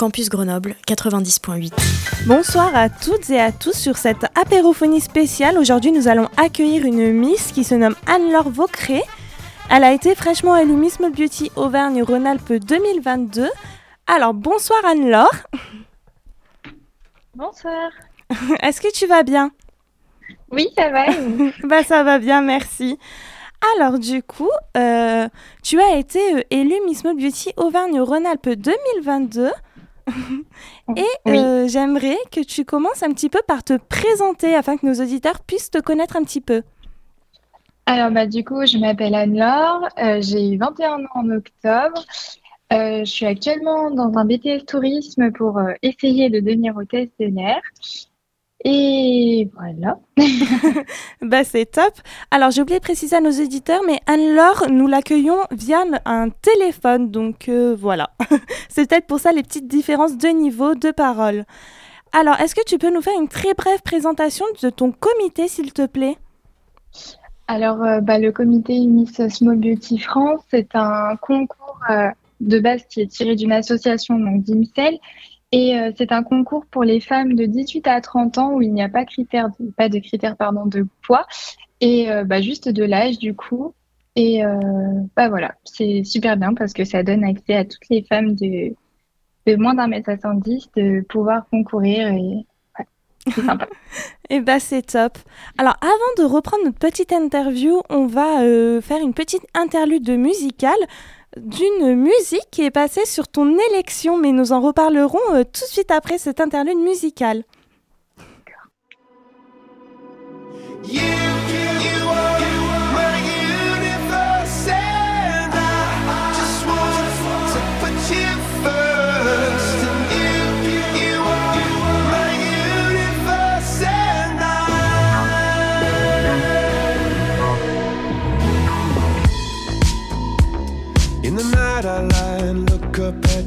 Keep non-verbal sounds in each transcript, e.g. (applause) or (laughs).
Campus Grenoble 90.8. Bonsoir à toutes et à tous sur cette apérophonie spéciale. Aujourd'hui, nous allons accueillir une Miss qui se nomme Anne-Laure Vaucré. Elle a été fraîchement élue Miss Mode Beauty Auvergne-Rhône-Alpes 2022. Alors, bonsoir Anne-Laure. Bonsoir. (laughs) Est-ce que tu vas bien? Oui, ça va. (laughs) Bah ça va bien, merci. Alors du coup, euh, tu as été euh, élue Miss Mode Beauty Auvergne-Rhône-Alpes 2022. (laughs) Et Oui. euh, j'aimerais que tu commences un petit peu par te présenter afin que nos auditeurs puissent te connaître un petit peu. Alors, bah, du coup, je m'appelle Anne-Laure, euh, j'ai 21 ans en octobre. Euh, je suis actuellement dans un BTS tourisme pour euh, essayer de devenir hôtesse de l'air. Et voilà. (laughs) Bah c'est top. Alors j'ai oublié de préciser à nos auditeurs, mais Anne-Laure, nous l'accueillons via un téléphone, donc euh, voilà. (laughs) c'est peut-être pour ça les petites différences de niveau de parole. Alors, est-ce que tu peux nous faire une très brève présentation de ton comité, s'il te plaît? Alors, euh, bah, le comité Miss Small Beauty France, c'est un concours euh, de base qui est tiré d'une association, donc d'IMSEL. Et euh, c'est un concours pour les femmes de 18 à 30 ans où il n'y a pas, critère de- pas de critères pardon, de poids et euh, bah, juste de l'âge du coup. Et euh, bah voilà, c'est super bien parce que ça donne accès à toutes les femmes de, de moins d'un mètre 70 de pouvoir concourir et ouais, c'est (laughs) sympa. Eh bah c'est top. Alors, avant de reprendre notre petite interview, on va faire une petite interlude musicale d'une musique qui est passée sur ton élection, mais nous en reparlerons euh, tout de suite après cette interlude musicale. In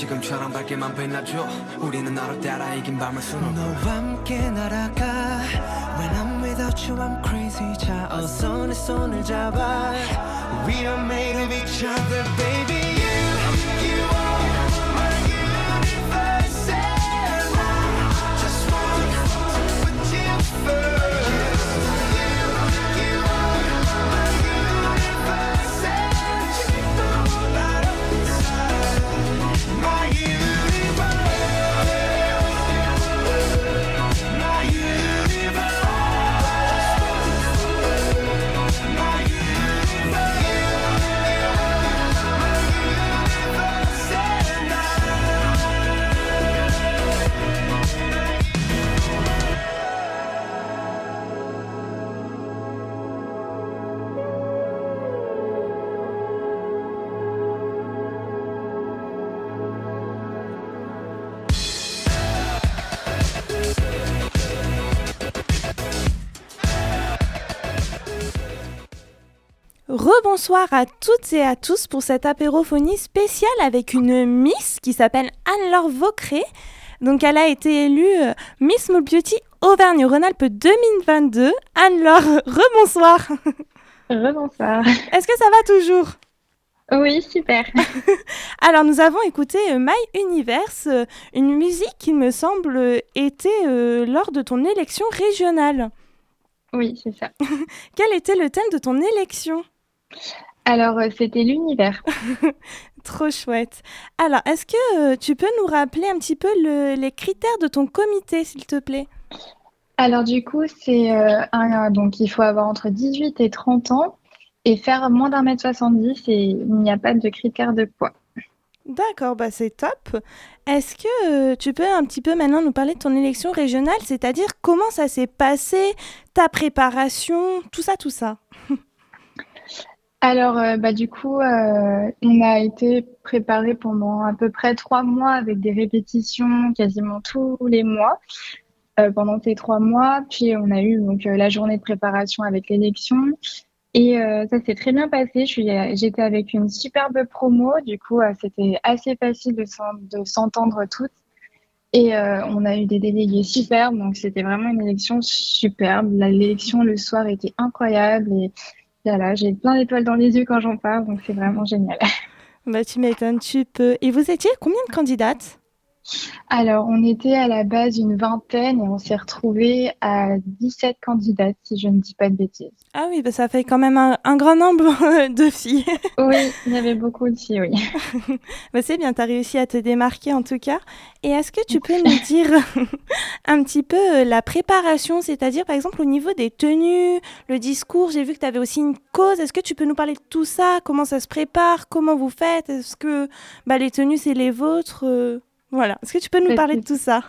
지금처럼 밝게만 빛나줘 우리는 너를 따라 이긴 밤을 수놓고 너와 함께 날아가 When I'm without you I'm crazy 자 어서 내 손을 잡아 We are made of each other baby Rebonsoir à toutes et à tous pour cette apérophonie spéciale avec une Miss qui s'appelle Anne-Laure Vaucré. Donc elle a été élue euh, Miss Small Beauty Auvergne-Rhône-Alpes 2022. Anne-Laure, (laughs) rebonsoir. Rebonsoir. Est-ce que ça va toujours? Oui, super. (laughs) Alors nous avons écouté euh, My Universe, euh, une musique qui me semble était lors de ton élection régionale. Oui, c'est ça. (laughs) Quel était le thème de ton élection? Alors, euh, c'était l'univers. (laughs) Trop chouette. Alors, est-ce que euh, tu peux nous rappeler un petit peu les critères de ton comité, s'il te plaît? Alors, du coup, c'est euh, un, donc il faut avoir entre 18 et 30 ans et faire moins d'un mètre 70 et il n'y a pas de critères de poids. D'accord, bah c'est top. Est-ce que tu peux un petit peu maintenant nous parler de ton élection régionale, c'est-à-dire comment ça s'est passé, ta préparation, tout ça, tout ça? (laughs) Alors, euh, bah, du coup, euh, on a été préparé pendant à peu près trois mois avec des répétitions quasiment tous les mois euh, pendant ces trois mois. Puis, on a eu donc la journée de préparation avec l'élection. Et ça s'est très bien passé. J'étais avec une superbe promo. Du coup, c'était assez facile de s'entendre toutes. Et on a eu des délégués superbes. Donc, c'était vraiment une élection superbe. L'élection le soir était incroyable. Et voilà, j'ai plein d'étoiles dans les yeux quand j'en parle, donc c'est vraiment génial. Bah, tu m'étonnes, tu peux. Et vous étiez combien de candidates? Alors, on était à la base une vingtaine et on s'est retrouvé à 17 candidates, si je ne dis pas de bêtises. Ah oui, bah ça fait quand même un, grand nombre de filles. (laughs) oui, il y avait beaucoup de filles, oui. (laughs) bah c'est bien, tu as réussi à te démarquer en tout cas. Et est-ce que tu peux nous dire (laughs) un petit peu euh, la préparation, c'est-à-dire par exemple au niveau des tenues, le discours, j'ai vu que tu avais aussi une cause. Est-ce que tu peux nous parler de tout ça? Comment ça se prépare? Comment vous faites? Est-ce que bah, les tenues, c'est les vôtres euh? Voilà. Est-ce que tu peux nous parler de tout ça?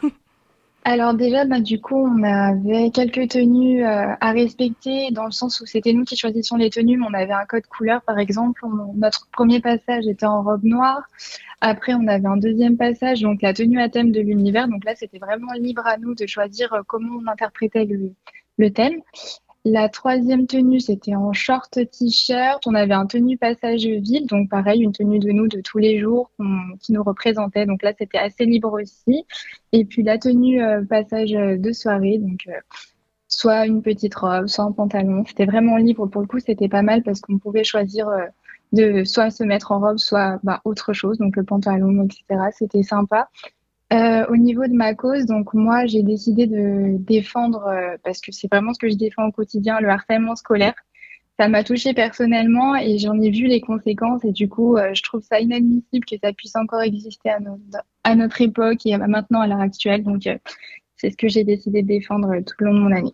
Alors déjà, bah, du coup, on avait quelques tenues euh, à respecter dans le sens où c'était nous qui choisissions les tenues, mais on avait un code couleur, par exemple. notre premier passage était en robe noire. Après, on avait un deuxième passage, donc la tenue à thème de l'univers. Donc là, c'était vraiment libre à nous de choisir euh, comment on interprétait le, le thème. La troisième tenue, c'était en short t-shirt. On avait un tenue passage ville, donc pareil, une tenue de nous de tous les jours qui nous représentait. Donc là, c'était assez libre aussi. Et puis la tenue euh, passage de soirée, donc euh, soit une petite robe, soit un pantalon. C'était vraiment libre. Pour le coup, c'était pas mal parce qu'on pouvait choisir euh, de soit se mettre en robe, soit bah, autre chose, donc le pantalon, etc. C'était sympa. Euh, au niveau de ma cause, donc moi j'ai décidé de défendre, euh, parce que c'est vraiment ce que je défends au quotidien, le harcèlement scolaire. Ça m'a touché personnellement et j'en ai vu les conséquences et du coup euh, je trouve ça inadmissible que ça puisse encore exister à, à notre époque et maintenant à l'heure actuelle. Donc c'est ce que j'ai décidé de défendre tout le long de mon année.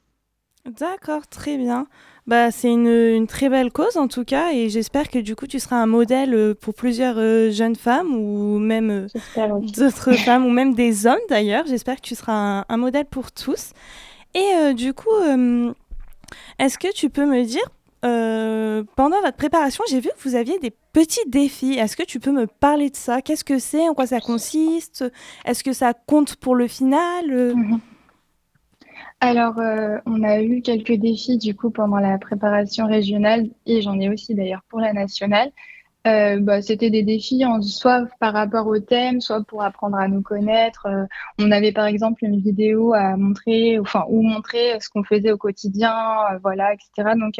D'accord, très bien. Bah, c'est une, très belle cause en tout cas et j'espère que du coup tu seras un modèle euh, pour plusieurs euh, jeunes femmes ou même euh, d'autres (laughs) femmes ou même des hommes d'ailleurs. J'espère que tu seras un, modèle pour tous. Et du coup, est-ce que tu peux me dire, pendant votre préparation, j'ai vu que vous aviez des petits défis. Est-ce que tu peux me parler de ça? Qu'est-ce que c'est? En quoi ça consiste? Est-ce que ça compte pour le final? Mhm. Alors, euh, on a eu quelques défis du coup pendant la préparation régionale et j'en ai aussi d'ailleurs pour la nationale. Euh, bah, c'était des défis en, soit par rapport au thème, soit pour apprendre à nous connaître. Euh, on avait par exemple une vidéo à montrer, enfin, ou montrer ce qu'on faisait au quotidien, voilà, etc. Donc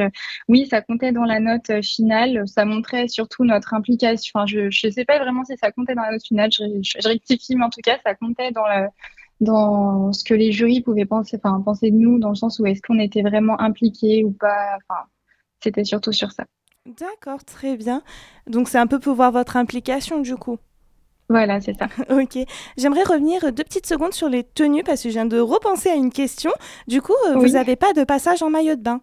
oui, ça comptait dans la note finale. Ça montrait surtout notre implication. Enfin, je ne sais pas vraiment si ça comptait dans la note finale. Je, je rectifie, mais en tout cas, ça comptait dans la dans ce que les jurys pouvaient penser, enfin, penser de nous, dans le sens où est-ce qu'on était vraiment impliqués ou pas. Enfin, c'était surtout sur ça. D'accord, très bien. Donc c'est un peu pour voir votre implication du coup. Voilà, c'est ça. (laughs) ok. J'aimerais revenir deux petites secondes sur les tenues parce que je viens de repenser à une question. Du coup, euh, vous n'avez pas de passage en maillot de bain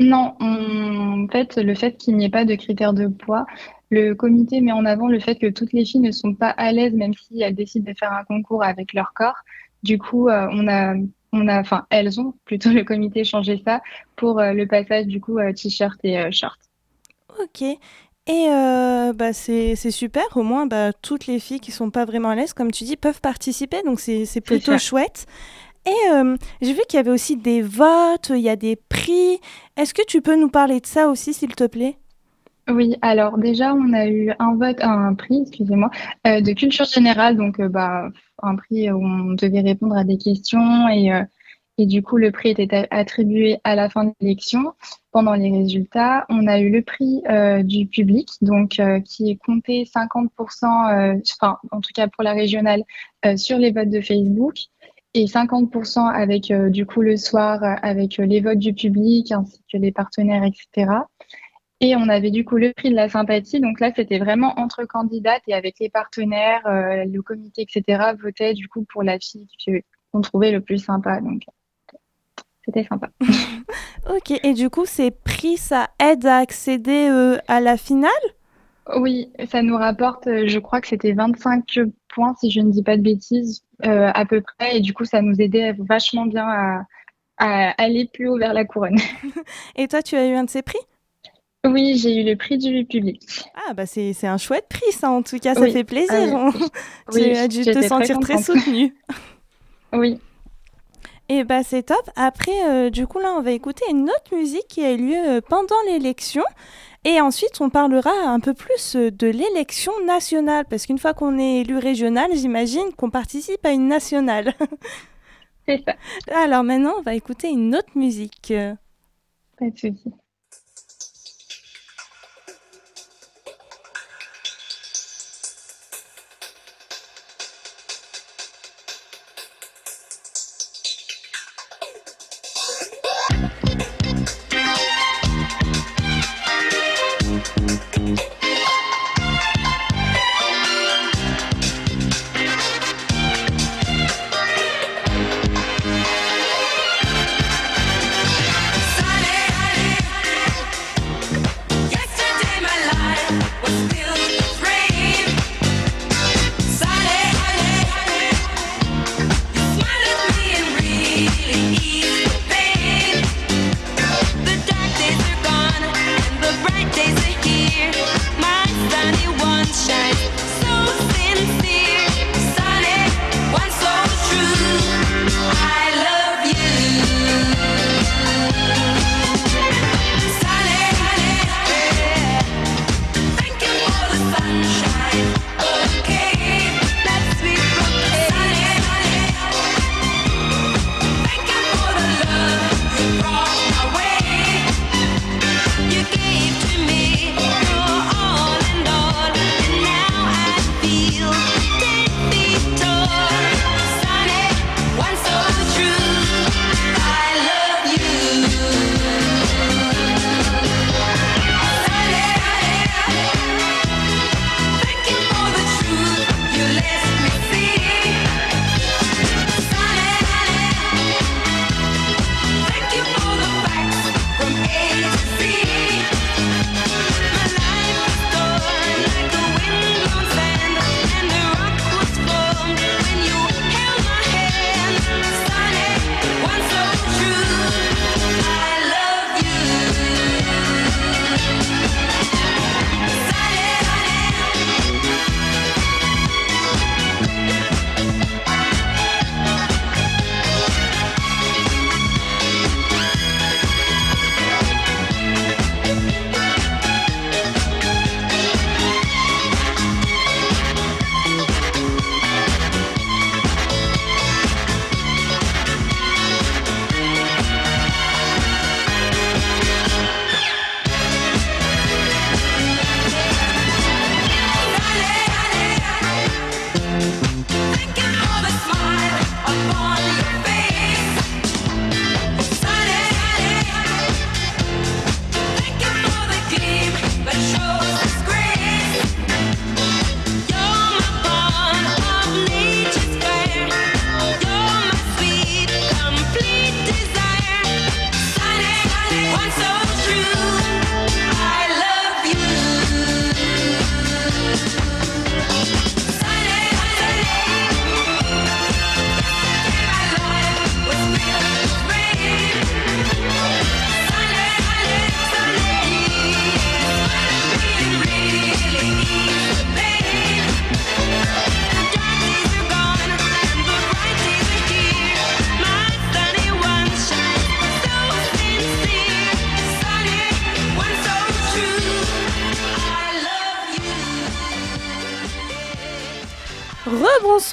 Non, en fait, le fait qu'il n'y ait pas de critères de poids, le comité met en avant le fait que toutes les filles ne sont pas à l'aise, même si elles décident de faire un concours avec leur corps. Du coup, euh, on a, on a, enfin, elles ont plutôt (laughs) le comité changé ça pour euh, le passage du coup euh, t-shirt et short. Ok. Et bah, c'est super, au moins bah, toutes les filles qui sont pas vraiment à l'aise, comme tu dis, peuvent participer, donc c'est plutôt chouette. Et euh, j'ai vu qu'il y avait aussi des votes, il y a des prix. Est-ce que tu peux nous parler de ça aussi, s'il te plaît? Oui, alors déjà, on a eu un vote, un prix, excusez-moi, euh, de culture générale, donc euh, bah, un prix où on devait répondre à des questions et, et du coup, le prix était attribué à la fin de l'élection. Pendant les résultats, on a eu le prix du public, donc qui est compté 50%, enfin en tout cas pour la régionale, sur les votes de Facebook et 50% avec euh, du coup le soir euh, avec euh, les votes du public ainsi que les partenaires, etc. Et on avait du coup le prix de la sympathie. Donc là, c'était vraiment entre candidates et avec les partenaires, le comité, etc. votait du coup pour la fille qu'on trouvait le plus sympa. Donc c'était sympa. (laughs) (laughs) ok. Et du coup, ces prix, ça aide à accéder à la finale? Oui, ça nous rapporte, je crois que c'était 25 points si je ne dis pas de bêtises euh, à peu près. Et du coup, ça nous aidait vachement bien à, aller plus haut vers la couronne. (laughs) (laughs) Et toi, tu as eu un de ces prix? Oui, j'ai eu le prix du public. Ah, bah c'est un chouette prix, ça, en tout cas, ça fait plaisir. Ah (laughs) tu as dû te sentir très, soutenue. oui. Et bah c'est top. Après, euh, du coup, là, on va écouter une autre musique qui a eu lieu euh, pendant l'élection. Et ensuite, on parlera un peu plus euh, de l'élection nationale, parce qu'une fois qu'on est élu régional, j'imagine qu'on participe à une nationale. C'est ça. Alors maintenant, on va écouter une autre musique. Pas de souci.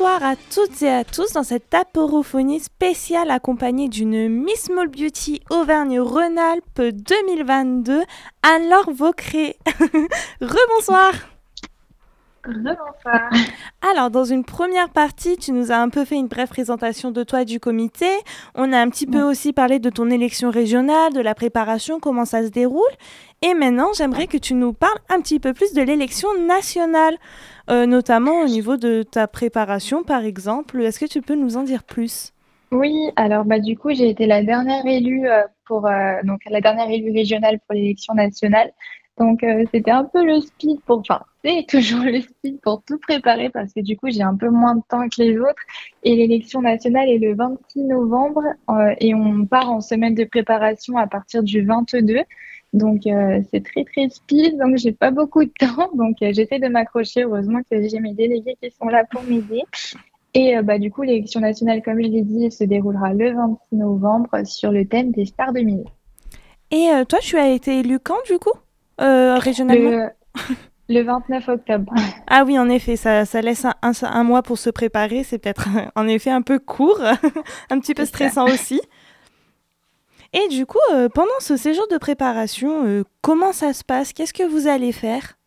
Rebonsoir à toutes et à tous dans cette aporophonie spéciale accompagnée d'une Miss Small Beauty Auvergne-Rhône-Alpes 2022, Anne-Laure Vaucré. (laughs) Rebonsoir Alors, dans une première partie, tu nous as un peu fait une brève présentation de toi et du comité. On a un petit peu aussi parlé de ton élection régionale, de la préparation, comment ça se déroule. Et maintenant, j'aimerais que tu nous parles un petit peu plus de l'élection nationale, euh, notamment au niveau de ta préparation, par exemple. Est-ce que tu peux nous en dire plus? Oui, alors bah, du coup, j'ai été la dernière élue euh, pour euh, donc la dernière élue régionale pour l'élection nationale. Donc c'était un peu le speed pour, enfin c'est (laughs) toujours le speed pour tout préparer parce que du coup j'ai un peu moins de temps que les autres et l'élection nationale est le 26 novembre et on part en semaine de préparation à partir du 22. Donc euh, c'est très très speed, donc j'ai pas beaucoup de temps, (laughs) donc euh, j'essaie de m'accrocher. Heureusement que j'ai mes délégués qui sont là pour m'aider. Et euh, bah, du coup, l'élection nationale, comme je l'ai dit, se déroulera le 26 novembre sur le thème des stars 2000. Et toi, tu as été élu quand du coup? Régionalement le, 29 octobre. (laughs) Ah oui, en effet, ça, ça laisse un, un, mois pour se préparer. C'est peut-être (laughs) en effet un peu court, (laughs) un petit peu stressant aussi. Et du coup, euh, pendant ce séjour de préparation, euh, comment ça se passe? Qu'est-ce que vous allez faire?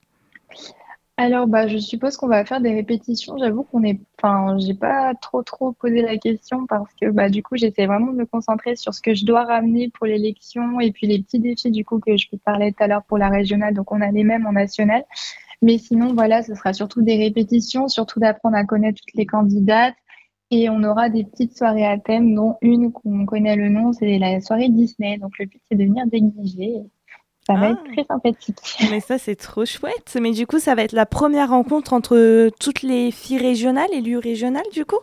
Alors, bah, je suppose qu'on va faire des répétitions. J'avoue qu'on est, enfin, j'ai pas trop trop posé la question parce que, bah, du coup, j'essaie vraiment de me concentrer sur ce que je dois ramener pour l'élection et puis les petits défis du coup que je vous parlais tout à l'heure pour la régionale. Donc, on a les mêmes en national. Mais sinon, voilà, ce sera surtout des répétitions, surtout d'apprendre à connaître toutes les candidates, et on aura des petites soirées à thème, dont une qu'on connaît le nom, c'est la soirée Disney. Donc le but, c'est de venir déguiser. Ça va être ah. très sympathique. (laughs) Mais ça, c'est trop chouette. Mais du coup, ça va être la première rencontre entre toutes les filles régionales, et élues régionales, du coup?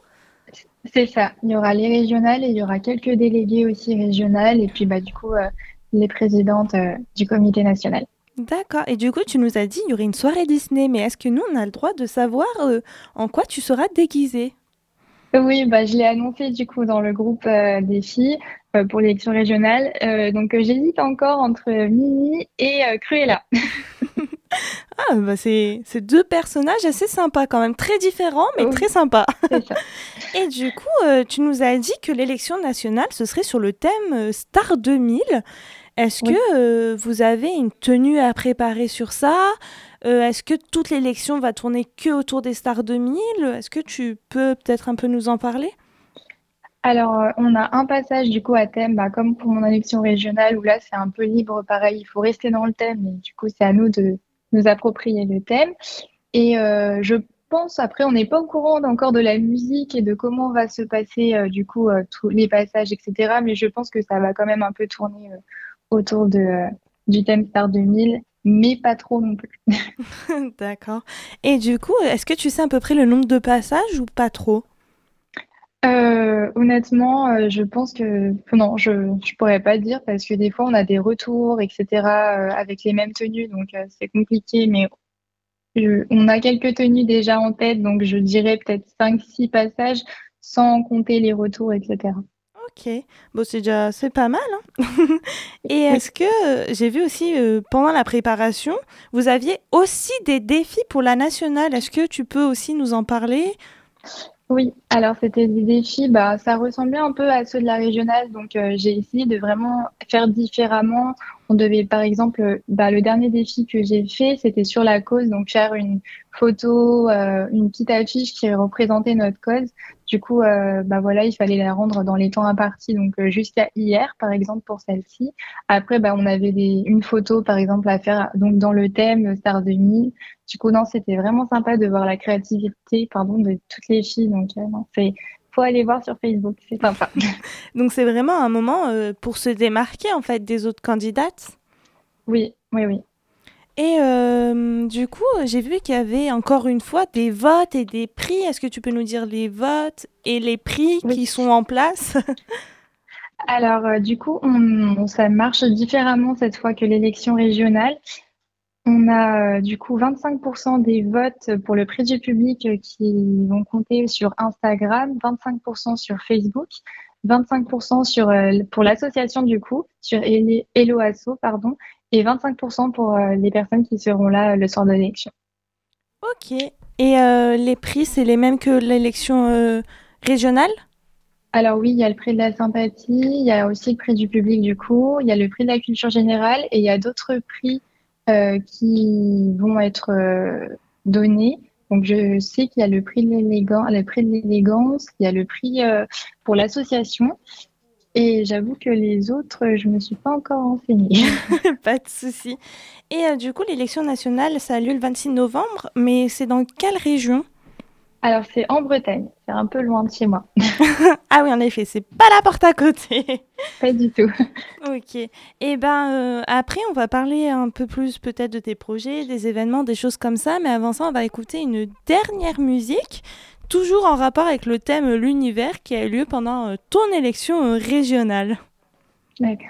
C'est ça. Il y aura les régionales et il y aura quelques délégués aussi régionales. Et puis, bah, du coup, euh, les présidentes euh, du comité national. D'accord. Et du coup, tu nous as dit il y aurait une soirée Disney. Mais est-ce que nous, on a le droit de savoir euh, en quoi tu seras déguisée? Oui, bah, je l'ai annoncé du coup dans le groupe euh, des filles euh, pour l'élection régionale. Euh, donc j'hésite encore entre Mimi et Cruella. (laughs) (laughs) ah, bah c'est deux personnages assez sympas quand même, très différents mais très sympas. (laughs) et du coup, tu nous as dit que l'élection nationale, ce serait sur le thème Star 2000. Est-ce que vous avez une tenue à préparer sur ça? Euh, est-ce que toute l'élection va tourner que autour des stars 2000 Est-ce que tu peux peut-être un peu nous en parler? Alors, euh, on a un passage du coup à thème, bah, comme pour mon élection régionale, où là c'est un peu libre, pareil, il faut rester dans le thème, et du coup c'est à nous de nous approprier le thème. Et euh, je pense, après, on n'est pas au courant encore de la musique et de comment va se passer du coup tous les passages, etc. Mais je pense que ça va quand même un peu tourner autour du thème Star 2000 mais pas trop non plus. (laughs) D'accord. Et du coup, est-ce que tu sais à peu près le nombre de passages ou pas trop? Euh, honnêtement, euh, je pense que non, je ne pourrais pas dire parce que des fois on a des retours, etc. Euh, avec les mêmes tenues, donc c'est compliqué. Mais on a quelques tenues déjà en tête, donc je dirais peut-être 5-6 passages sans compter les retours, etc. Ok, bon c'est déjà c'est pas mal. Hein. (laughs) Et est-ce que euh, j'ai vu aussi euh, pendant la préparation, vous aviez aussi des défis pour la nationale? Est-ce que tu peux aussi nous en parler? Oui, alors c'était des défis, bah ça ressemblait un peu à ceux de la régionale, donc euh, j'ai essayé de vraiment faire différemment. On devait par exemple, bah, le dernier défi que j'ai fait, c'était sur la cause, donc faire une photo, une petite affiche qui représentait notre cause. Du coup, euh, bah voilà, il fallait la rendre dans les temps impartis, donc euh, jusqu'à hier, par exemple, pour celle-ci. Après, bah, on avait des, une photo, par exemple, à faire donc dans le thème Star 2000. Du coup, non, c'était vraiment sympa de voir la créativité, pardon, de toutes les filles. Donc, euh, c'est faut aller voir sur Facebook, c'est sympa. (laughs) (laughs) donc, c'est vraiment un moment pour se démarquer en fait des autres candidates? Oui, oui, oui. Et euh, du coup, j'ai vu qu'il y avait encore une fois des votes et des prix. Est-ce que tu peux nous dire les votes et les prix qui sont en place? (laughs) Alors, euh, du coup, on, ça marche différemment cette fois que l'élection régionale. On a euh, du coup 25% des votes pour le prix du public qui vont compter sur Instagram, 25% sur Facebook, 25% sur, pour l'association du coup, sur Hello Asso, pardon, et 25% pour euh, les personnes qui seront là euh, le soir de l'élection. Ok. Et euh, les prix, c'est les mêmes que l'élection régionale? Alors oui, il y a le prix de la sympathie, il y a aussi le prix du public du coup, il y a le prix de la culture générale et il y a d'autres prix euh, qui vont être donnés. Donc je sais qu'il y a le prix de l'élégance, le prix de l'élégance, il y a le prix pour l'association et j'avoue que les autres, je ne me suis pas encore renseignée. (laughs) pas de souci. Et euh, du coup, l'élection nationale, ça a lieu le 26 novembre, mais c'est dans quelle région? Alors, c'est en Bretagne. C'est un peu loin de chez moi. (laughs) (laughs) ah oui, en effet, c'est pas la porte à côté. pas du tout. ok. Et eh ben, euh, après, on va parler un peu plus peut-être de tes projets, des événements, des choses comme ça. Mais avant ça, on va écouter une dernière musique toujours en rapport avec le thème l'univers qui a eu lieu pendant euh, ton élection euh, régionale. D'accord.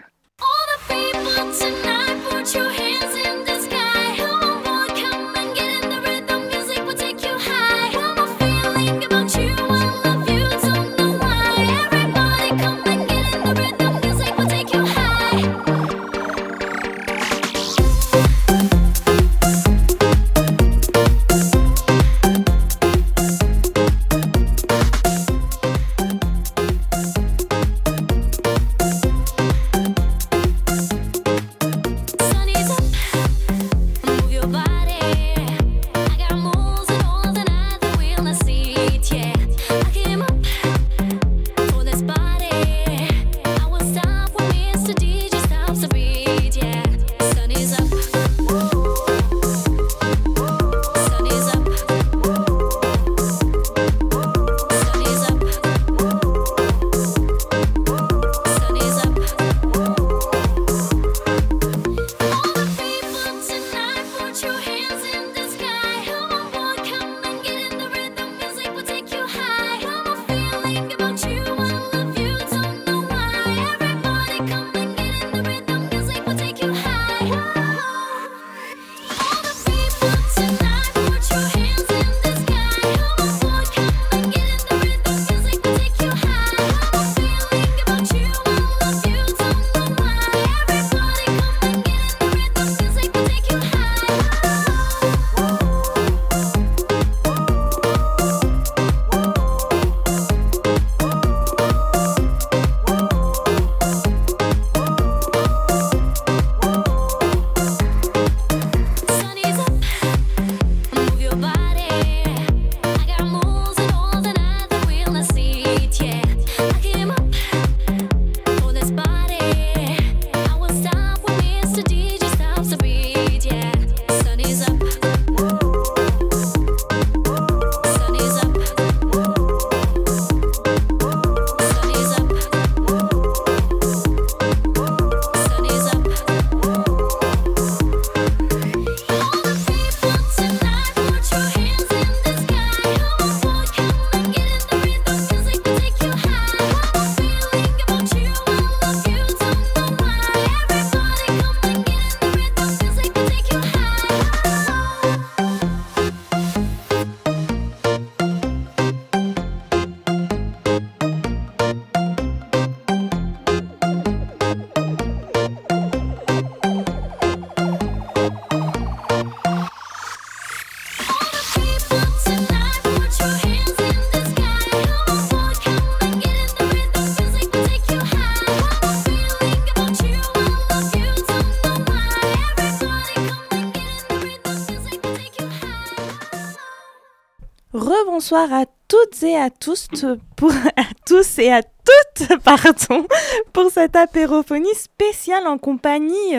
Bonsoir à toutes et à tous, pour, (laughs) à tous et à toutes, (laughs) pardon, pour cette apérophonie spéciale en compagnie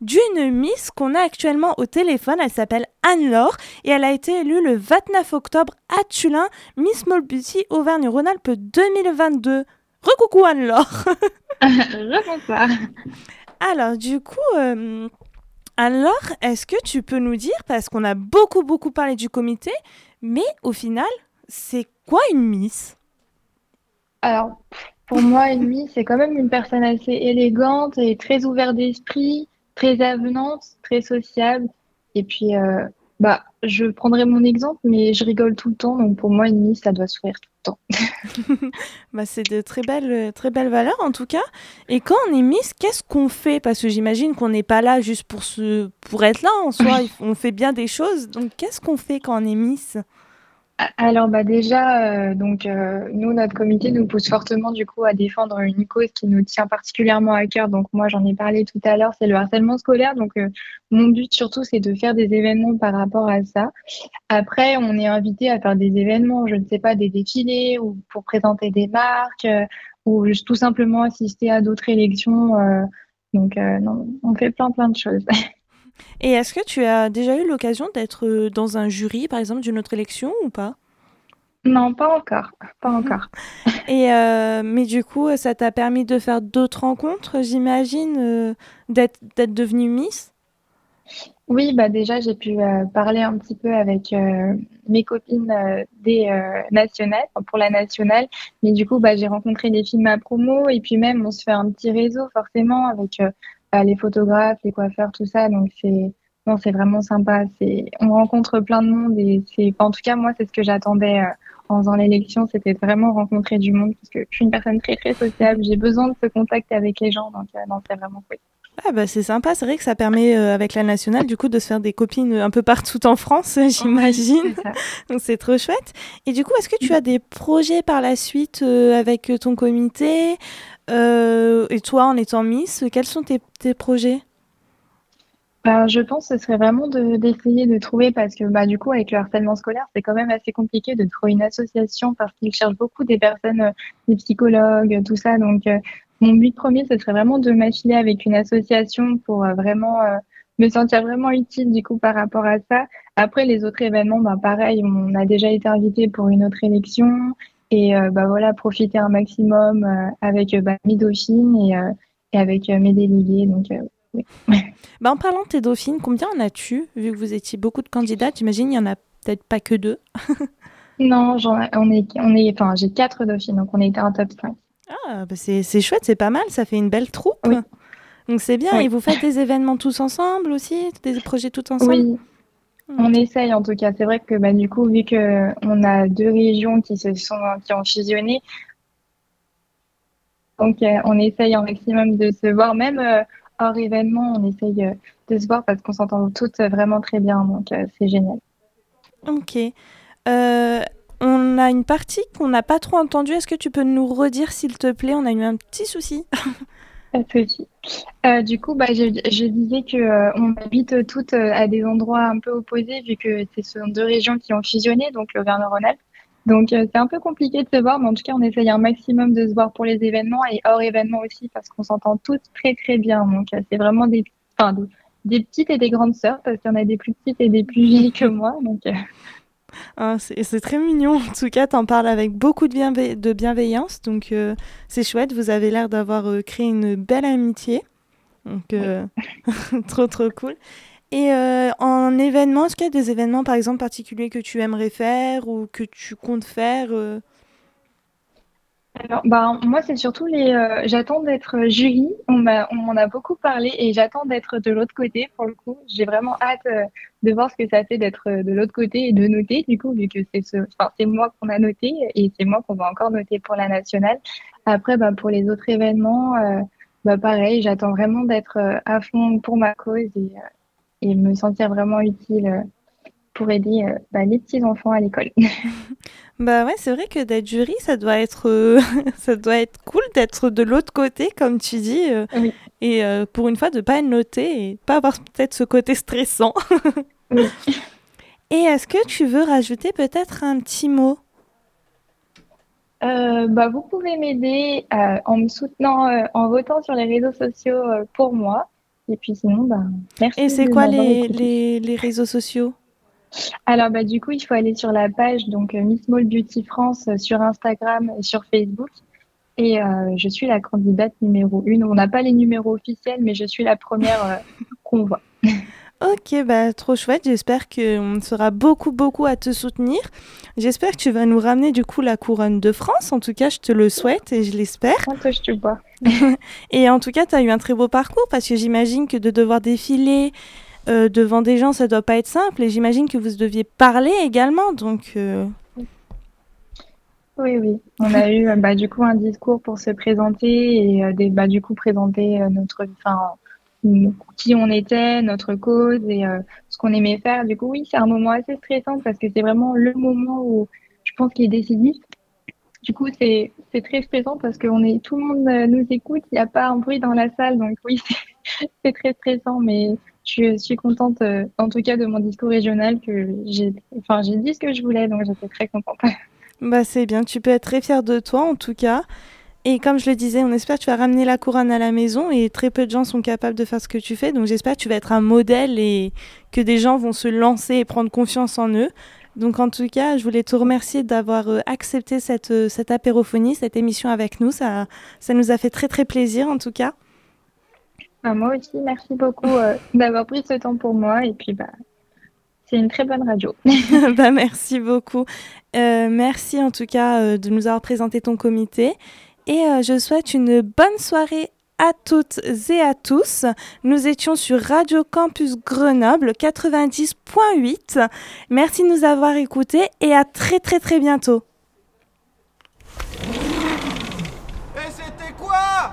d'une Miss qu'on a actuellement au téléphone. Elle s'appelle Anne-Laure et elle a été élue le 29 octobre à Tulin, Miss Small Beauty Auvergne-Rhône-Alpes 2022. Recoucou Anne-Laure (laughs) Rebonsoir Alors du coup... Euh, alors, est-ce que tu peux nous dire, parce qu'on a beaucoup beaucoup parlé du comité, mais au final, c'est quoi une Miss? Alors, pour moi, une Miss, c'est quand même une personne assez élégante et très ouverte d'esprit, très avenante, très sociable. Et puis, euh, bah, je prendrai mon exemple, mais je rigole tout le temps. Donc, pour moi, une Miss, ça doit sourire tout le temps. (laughs) bah, c'est de très belles, très belles valeurs, en tout cas. Et quand on est Miss, qu'est-ce qu'on fait? Parce que j'imagine qu'on n'est pas là juste pour, se... pour être là en soi. on fait bien des choses. Donc, qu'est-ce qu'on fait quand on est Miss? Alors bah déjà, euh, donc euh, nous, notre comité nous pousse fortement du coup à défendre une cause qui nous tient particulièrement à cœur. Donc moi, j'en ai parlé tout à l'heure, c'est le harcèlement scolaire. Donc euh, mon but surtout, c'est de faire des événements par rapport à ça. Après, on est invité à faire des événements, je ne sais pas, des défilés ou pour présenter des marques ou juste tout simplement assister à d'autres élections. donc non, on fait plein plein de choses. (laughs) Et est-ce que tu as déjà eu l'occasion d'être euh, dans un jury, par exemple, d'une autre élection ou pas? Non, pas encore. Pas mhm. encore. (laughs) Et euh, mais du coup, ça t'a permis de faire d'autres rencontres, j'imagine, euh, d'être devenue Miss? Oui, bah déjà, j'ai pu parler un petit peu avec mes copines des nationales, pour la nationale. Mais du coup, bah, j'ai rencontré des filles à promo et puis même, on se fait un petit réseau forcément avec les photographes, les coiffeurs, tout ça. Donc c'est non, c'est vraiment sympa. C'est on rencontre plein de monde et c'est en tout cas moi c'est ce que j'attendais euh, en faisant l'élection, c'était vraiment rencontrer du monde parce que je suis une personne très très sociable. J'ai besoin de ce contact avec les gens, donc euh, non, c'est vraiment cool. Ah bah c'est sympa, c'est vrai que ça permet euh, avec la nationale du coup de se faire des copines un peu partout en France, (laughs) j'imagine. Donc c'est trop chouette. Et du coup, est-ce que tu as des projets par la suite avec ton comité? Euh, et toi, en étant Miss, quels sont tes, projets? Bah, je pense que ce serait vraiment d'essayer de, trouver, parce que bah, du coup, avec le harcèlement scolaire, c'est quand même assez compliqué de trouver une association parce qu'ils cherchent beaucoup des personnes, euh, des psychologues, tout ça. Donc, euh, mon but premier, ce serait vraiment de m'affiler avec une association pour vraiment me sentir vraiment utile du coup par rapport à ça. Après, les autres événements, bah, pareil, on a déjà été invité pour une autre élection et euh, bah voilà profiter un maximum euh, avec euh, bah, mes dauphines et, et avec mes délégués donc oui. (laughs) bah, en parlant de tes dauphines, combien en as-tu Vu que vous étiez beaucoup de candidats, j'imagine il n'y en a peut-être pas que deux. (laughs) non, on est, on est, enfin, j'ai quatre dauphines, donc on était en top 5. Ah, bah c'est, chouette, c'est pas mal, ça fait une belle troupe. Donc c'est bien, et vous faites des événements tous ensemble aussi Des projets tous ensemble? Oui, on essaye en tout cas. C'est vrai que bah, du coup, vu qu'on a deux régions qui se sont qui ont fusionné, donc euh, on essaye un maximum de se voir, même euh, hors événement, on essaye euh, de se voir parce qu'on s'entend toutes vraiment très bien. Donc c'est génial. Ok. on a une partie qu'on n'a pas trop entendue. Est-ce que tu peux nous redire, s'il te plaît? On a eu un petit souci. (laughs) Euh, du coup, bah, je, disais que euh, on habite toutes euh, à des endroits un peu opposés vu que ce sont deux régions qui ont fusionné, donc le rhône alpes Donc c'est un peu compliqué de se voir, mais en tout cas, on essaye un maximum de se voir pour les événements et hors événements aussi parce qu'on s'entend toutes très très bien. Donc c'est vraiment des, enfin, des, petites et des grandes sœurs parce qu'il y en a des plus petites et des plus vieilles que moi. Donc ah, c'est très mignon. En tout cas, tu en parles avec beaucoup de, de bienveillance. Donc, euh, c'est chouette. Vous avez l'air d'avoir euh, créé une belle amitié. Donc, euh, (laughs) trop, trop cool. Et en événement, est-ce qu'il y a des événements, par exemple, particuliers que tu aimerais faire ou que tu comptes faire alors, bah, moi, c'est surtout les. Euh, j'attends d'être jury. On m'en a beaucoup parlé et j'attends d'être de l'autre côté pour le coup. J'ai vraiment hâte euh, de voir ce que ça fait d'être euh, de l'autre côté et de noter, du coup, vu que c'est ce, c'est moi qu'on a noté et c'est moi qu'on va encore noter pour la nationale. Après, bah, pour les autres événements, bah, pareil, j'attends vraiment d'être à fond pour ma cause et, et me sentir vraiment utile pour aider bah, les petits enfants à l'école. (laughs) Bah ouais, c'est vrai que d'être jury, ça doit être, euh, (laughs) ça doit être cool d'être de l'autre côté, comme tu dis, euh, et euh, pour une fois de pas être noté et pas avoir peut-être ce côté stressant. (laughs) Et est-ce que tu veux rajouter peut-être un petit mot? Bah, vous pouvez m'aider en me soutenant, en votant sur les réseaux sociaux pour moi. Et puis sinon, bah, merci. Et c'est quoi les, les, les réseaux sociaux? Alors, bah, du coup, il faut aller sur la page donc euh, Miss Mall Beauty France euh, sur Instagram et sur Facebook. Et euh, je suis la candidate numéro une. On n'a pas les numéros officiels, mais je suis la première (laughs) qu'on voit. Ok, bah, trop chouette. J'espère qu'on sera beaucoup, beaucoup à te soutenir. J'espère que tu vas nous ramener du coup la couronne de France. En tout cas, je te le souhaite et je l'espère. je bois. (laughs) et en tout cas, tu as eu un très beau parcours parce que j'imagine que de devoir défiler euh, devant des gens, ça doit pas être simple. Et j'imagine que vous deviez parler également. Donc. Euh. Oui, oui. On a (laughs) eu bah, du coup un discours pour se présenter et euh, des, bah, du coup présenter notre, enfin, qui on était, notre cause et ce qu'on aimait faire. Du coup, oui, c'est un moment assez stressant parce que c'est vraiment le moment où je pense qu'il est décisif. Du coup, c'est très stressant parce que on est, tout le monde nous écoute, il n'y a pas un bruit dans la salle. Donc oui, (laughs) c'est très stressant, mais je suis contente, euh, en tout cas, de mon discours régional, que j'ai enfin, dit ce que je voulais, donc j'étais très contente. (laughs) Bah, c'est bien, tu peux être très fière de toi, en tout cas. Et comme je le disais, on espère que tu vas ramener la couronne à la maison et très peu de gens sont capables de faire ce que tu fais. Donc j'espère que tu vas être un modèle et que des gens vont se lancer et prendre confiance en eux. Donc en tout cas, je voulais te remercier d'avoir euh, accepté cette, euh, cette apérophonie, cette émission avec nous. Ça, ça nous a fait très très plaisir en tout cas. Bah, moi aussi, merci beaucoup euh, (laughs) d'avoir pris ce temps pour moi. Et puis, bah, c'est une très bonne radio. (laughs) (laughs) bah, merci beaucoup. merci en tout cas de nous avoir présenté ton comité. Et je souhaite une bonne soirée à toutes et à tous. Nous étions sur Radio Campus Grenoble 90.8. Merci de nous avoir écoutés et à très très très bientôt. Et c'était quoi?